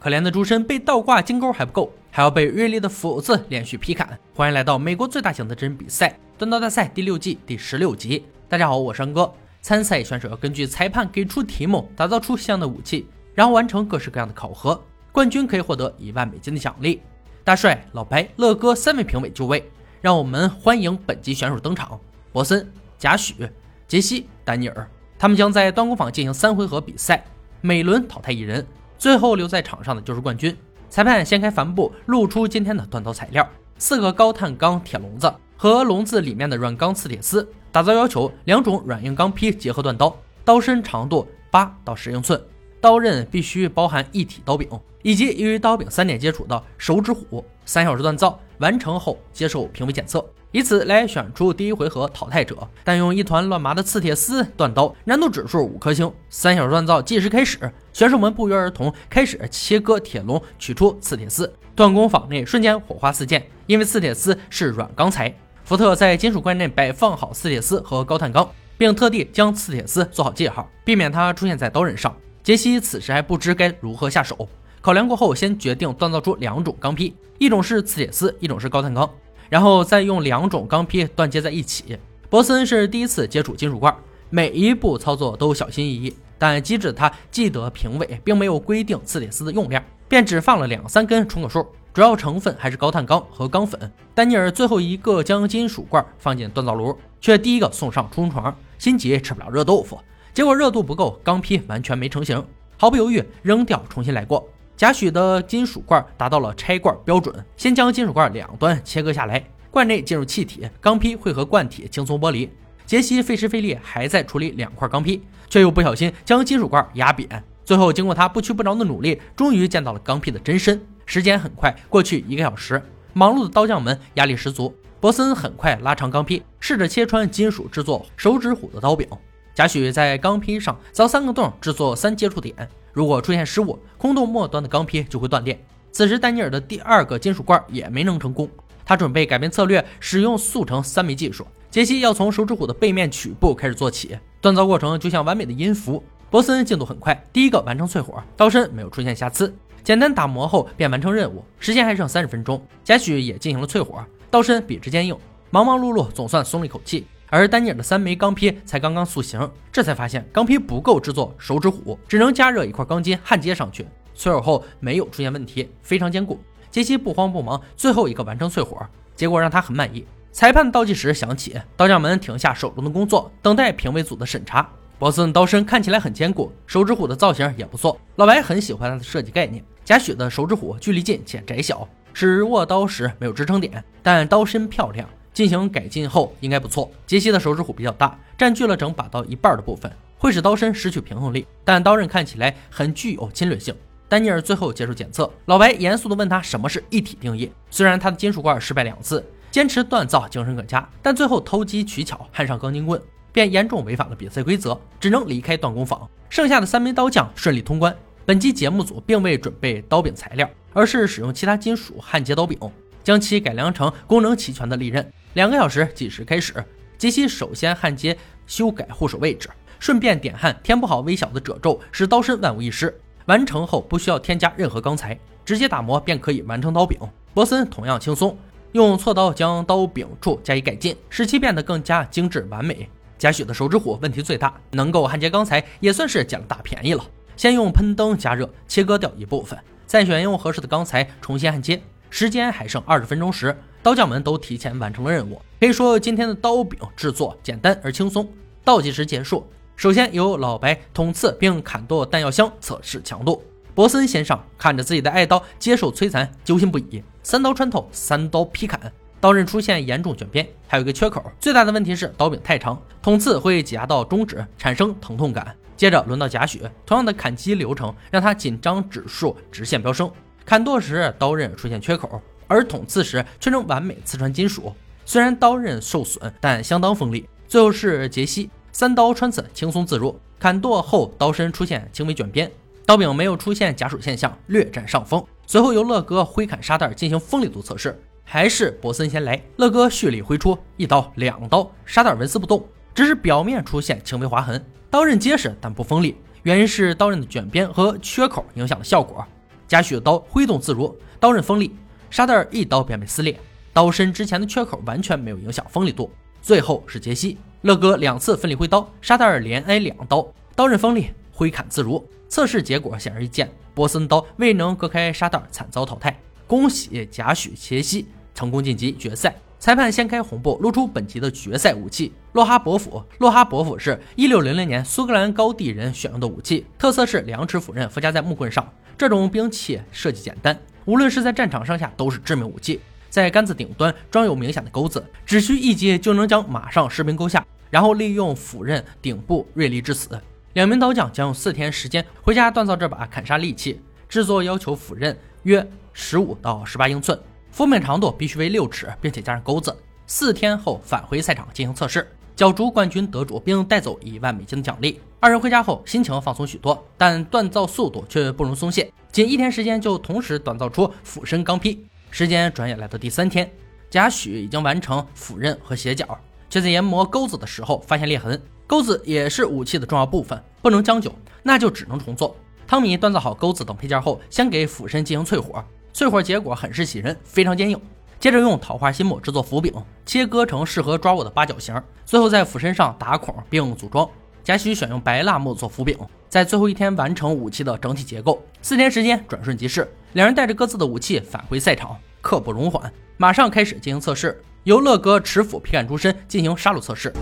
可怜的朱身被倒挂金钩还不够，还要被锐利的斧子连续劈砍。欢迎来到美国最大型的真人比赛——断刀大赛第六季第十六集。大家好，我是安哥。参赛选手要根据裁判给出题目，打造出相应的武器，然后完成各式各样的考核。冠军可以获得一万美金的奖励。大帅、老白、乐哥三位评委就位。让我们欢迎本集选手登场：博森、贾诩、杰西、丹尼尔。他们将在端公坊进行三回合比赛，每轮淘汰一人。最后留在场上的就是冠军。裁判掀开帆布，露出今天的锻刀材料：四个高碳钢铁笼子和笼子里面的软钢磁铁丝。打造要求两种软硬钢坯结合锻刀，刀身长度八到十英寸，刀刃必须包含一体刀柄，以及与刀柄三点接触的手指虎。三小时锻造完成后，接受评委检测。以此来选出第一回合淘汰者，但用一团乱麻的刺铁丝锻刀，难度指数五颗星。三小时锻造计时开始，选手们不约而同开始切割铁笼，取出刺铁丝。锻工坊内瞬间火花四溅，因为刺铁丝是软钢材。福特在金属罐内摆放好刺铁丝和高碳钢，并特地将刺铁丝做好记号，避免它出现在刀刃上。杰西此时还不知该如何下手，考量过后，先决定锻造出两种钢坯，一种是刺铁丝，一种是高碳钢。然后再用两种钢坯断接在一起。博森是第一次接触金属罐，每一步操作都小心翼翼。但机智的他记得评委并没有规定磁铁丝的用量，便只放了两三根充个数。主要成分还是高碳钢和钢粉。丹尼尔最后一个将金属罐放进锻造炉，却第一个送上冲床，心急吃不了热豆腐，结果热度不够，钢坯完全没成型，毫不犹豫扔掉，重新来过。贾诩的金属罐达到了拆罐标准，先将金属罐两端切割下来，罐内进入气体，钢坯会和罐体轻松剥离。杰西费时费力还在处理两块钢坯，却又不小心将金属罐压扁。最后经过他不屈不挠的努力，终于见到了钢坯的真身。时间很快过去一个小时，忙碌的刀匠们压力十足。博森很快拉长钢坯，试着切穿金属制作手指虎的刀柄。贾诩在钢坯上凿三个洞，制作三接触点。如果出现失误，空洞末端的钢坯就会断裂。此时，丹尼尔的第二个金属罐也没能成功。他准备改变策略，使用速成三枚技术。杰西要从手指虎的背面曲部开始做起，锻造过程就像完美的音符。博森进度很快，第一个完成淬火，刀身没有出现瑕疵，简单打磨后便完成任务。时间还剩三十分钟，贾诩也进行了淬火，刀身笔直坚硬，忙忙碌碌总算松了一口气。而丹尼尔的三枚钢坯才刚刚塑形，这才发现钢坯不够制作手指虎，只能加热一块钢筋焊接上去。淬火后没有出现问题，非常坚固。杰西不慌不忙，最后一个完成淬火，结果让他很满意。裁判倒计时响起，刀匠们停下手中的工作，等待评委组的审查。博森的刀身看起来很坚固，手指虎的造型也不错。老白很喜欢他的设计概念。贾诩的手指虎距离近且窄小，使握刀时没有支撑点，但刀身漂亮。进行改进后应该不错。杰西的手指虎比较大，占据了整把刀一半的部分，会使刀身失去平衡力，但刀刃看起来很具有侵略性。丹尼尔最后接受检测，老白严肃地问他什么是一体定义。虽然他的金属罐失败两次，坚持锻造精神可嘉，但最后偷机取巧焊上钢筋棍，便严重违反了比赛规则，只能离开锻工坊。剩下的三名刀匠顺利通关。本期节目组并未准备刀柄材料，而是使用其他金属焊接刀柄。将其改良成功能齐全的利刃。两个小时计时开始，杰西首先焊接修改护手位置，顺便点焊填补好微小的褶皱，使刀身万无一失。完成后不需要添加任何钢材，直接打磨便可以完成刀柄。博森同样轻松，用锉刀将刀柄处加以改进，使其变得更加精致完美。贾诩的手指虎问题最大，能够焊接钢材也算是捡了大便宜了。先用喷灯加热切割掉一部分，再选用合适的钢材重新焊接。时间还剩二十分钟时，刀匠们都提前完成了任务。可以说，今天的刀柄制作简单而轻松。倒计时结束，首先由老白捅刺并砍剁弹药箱测试强度。博森先上，看着自己的爱刀接受摧残，揪心不已。三刀穿透，三刀劈砍，刀刃出现严重卷边，还有一个缺口。最大的问题是刀柄太长，捅刺会挤压到中指，产生疼痛感。接着轮到贾诩，同样的砍击流程让他紧张指数直线飙升。砍剁时刀刃出现缺口，而捅刺时却能完美刺穿金属。虽然刀刃受损，但相当锋利。最后是杰西，三刀穿刺轻松自如。砍剁后刀身出现轻微卷边，刀柄没有出现夹手现象，略占上风。随后由乐哥挥砍沙袋进行锋利度测试，还是博森先来。乐哥蓄力挥出一刀、两刀，沙袋纹丝不动，只是表面出现轻微划痕。刀刃结实但不锋利，原因是刀刃的卷边和缺口影响了效果。贾诩的刀挥动自如，刀刃锋利，沙德尔一刀便被撕裂，刀身之前的缺口完全没有影响锋利度。最后是杰西，乐哥两次奋力挥刀，沙德尔连挨两刀，刀刃锋利，挥砍自如。测试结果显而易见，波森刀未能割开沙德尔，惨遭淘汰。恭喜贾诩、杰西成功晋级决赛。裁判掀开红布，露出本集的决赛武器——洛哈伯斧。洛哈伯斧是一六零零年苏格兰高地人选用的武器，特色是两尺斧刃附加在木棍上。这种兵器设计简单，无论是在战场上下都是致命武器。在杆子顶端装有明显的钩子，只需一击就能将马上士兵勾下，然后利用斧刃顶部锐利致死。两名刀匠将用四天时间回家锻造这把砍杀利器，制作要求斧刃约十五到十八英寸。斧柄长度必须为六尺，并且加上钩子。四天后返回赛场进行测试，角逐冠军得主，并带走一万美金的奖励。二人回家后心情放松许多，但锻造速度却不容松懈。仅一天时间就同时锻造出斧身钢坯。时间转眼来到第三天，贾诩已经完成斧刃和斜角，却在研磨钩子的时候发现裂痕。钩子也是武器的重要部分，不能将就，那就只能重做。汤米锻造好钩子等配件后，先给斧身进行淬火。淬火结果很是喜人，非常坚硬。接着用桃花心木制作斧柄，切割成适合抓握的八角形，最后在斧身上打孔并组装。贾诩选用白蜡木做斧柄，在最后一天完成武器的整体结构。四天时间转瞬即逝，两人带着各自的武器返回赛场，刻不容缓，马上开始进行测试。由乐哥持斧劈砍出身进行杀戮测试。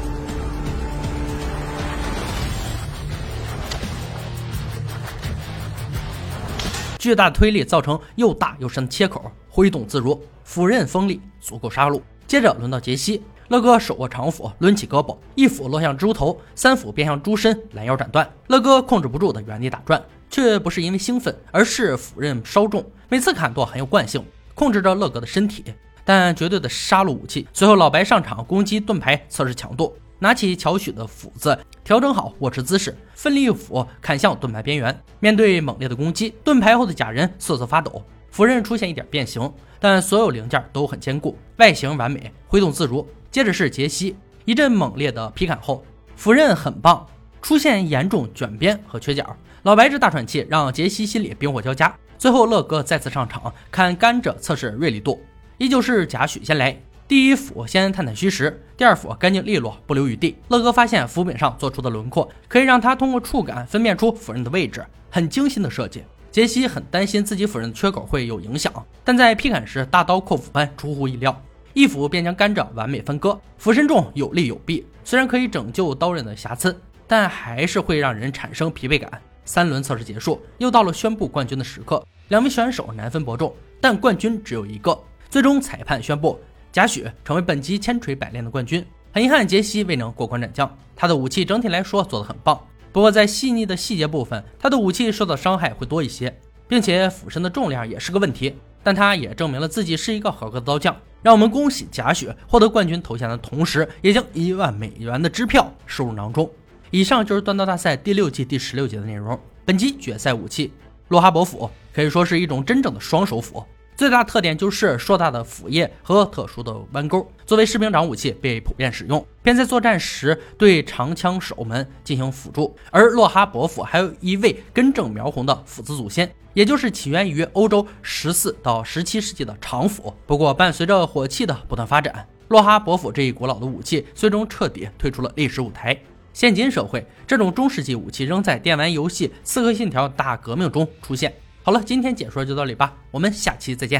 巨大的推力造成又大又深的切口，挥动自如，斧刃锋利，足够杀戮。接着轮到杰西，乐哥手握长斧，抡起胳膊，一斧落向猪头，三斧便向猪身拦腰斩断。乐哥控制不住的原地打转，却不是因为兴奋，而是斧刃稍重，每次砍剁很有惯性，控制着乐哥的身体，但绝对的杀戮武器。随后老白上场攻击盾牌，测试强度。拿起乔许的斧子，调整好握持姿势，奋力一斧砍向盾牌边缘。面对猛烈的攻击，盾牌后的假人瑟瑟发抖，斧刃出现一点变形，但所有零件都很坚固，外形完美，挥动自如。接着是杰西，一阵猛烈的劈砍后，斧刃很棒，出现严重卷边和缺角。老白这大喘气让杰西心里冰火交加。最后乐哥再次上场砍甘蔗测试锐利度，依旧是贾诩先来。第一斧先探探虚实，第二斧干净利落，不留余地。乐哥发现斧柄上做出的轮廓，可以让他通过触感分辨出斧刃的位置，很精心的设计。杰西很担心自己斧刃的缺口会有影响，但在劈砍时大刀阔斧般出乎意料，一斧便将甘蔗完美分割。斧身重有利有弊，虽然可以拯救刀刃的瑕疵，但还是会让人产生疲惫感。三轮测试结束，又到了宣布冠军的时刻，两位选手难分伯仲，但冠军只有一个。最终裁判宣布。贾诩成为本集千锤百炼的冠军，很遗憾杰西未能过关斩将。他的武器整体来说做得很棒，不过在细腻的细节部分，他的武器受到伤害会多一些，并且斧身的重量也是个问题。但他也证明了自己是一个合格的刀匠。让我们恭喜贾诩获得冠军头衔的同时，也将一万美元的支票收入囊中。以上就是锻刀大赛第六季第十六节的内容。本集决赛武器洛哈伯斧可以说是一种真正的双手斧。最大特点就是硕大的斧叶和特殊的弯钩，作为士兵长武器被普遍使用，便在作战时对长枪手们进行辅助。而洛哈伯斧还有一位根正苗红的斧子祖先，也就是起源于欧洲十四到十七世纪的长斧。不过，伴随着火器的不断发展，洛哈伯斧这一古老的武器最终彻底退出了历史舞台。现今社会，这种中世纪武器仍在电玩游戏《刺客信条：大革命》中出现。好了，今天解说就到这里吧，我们下期再见。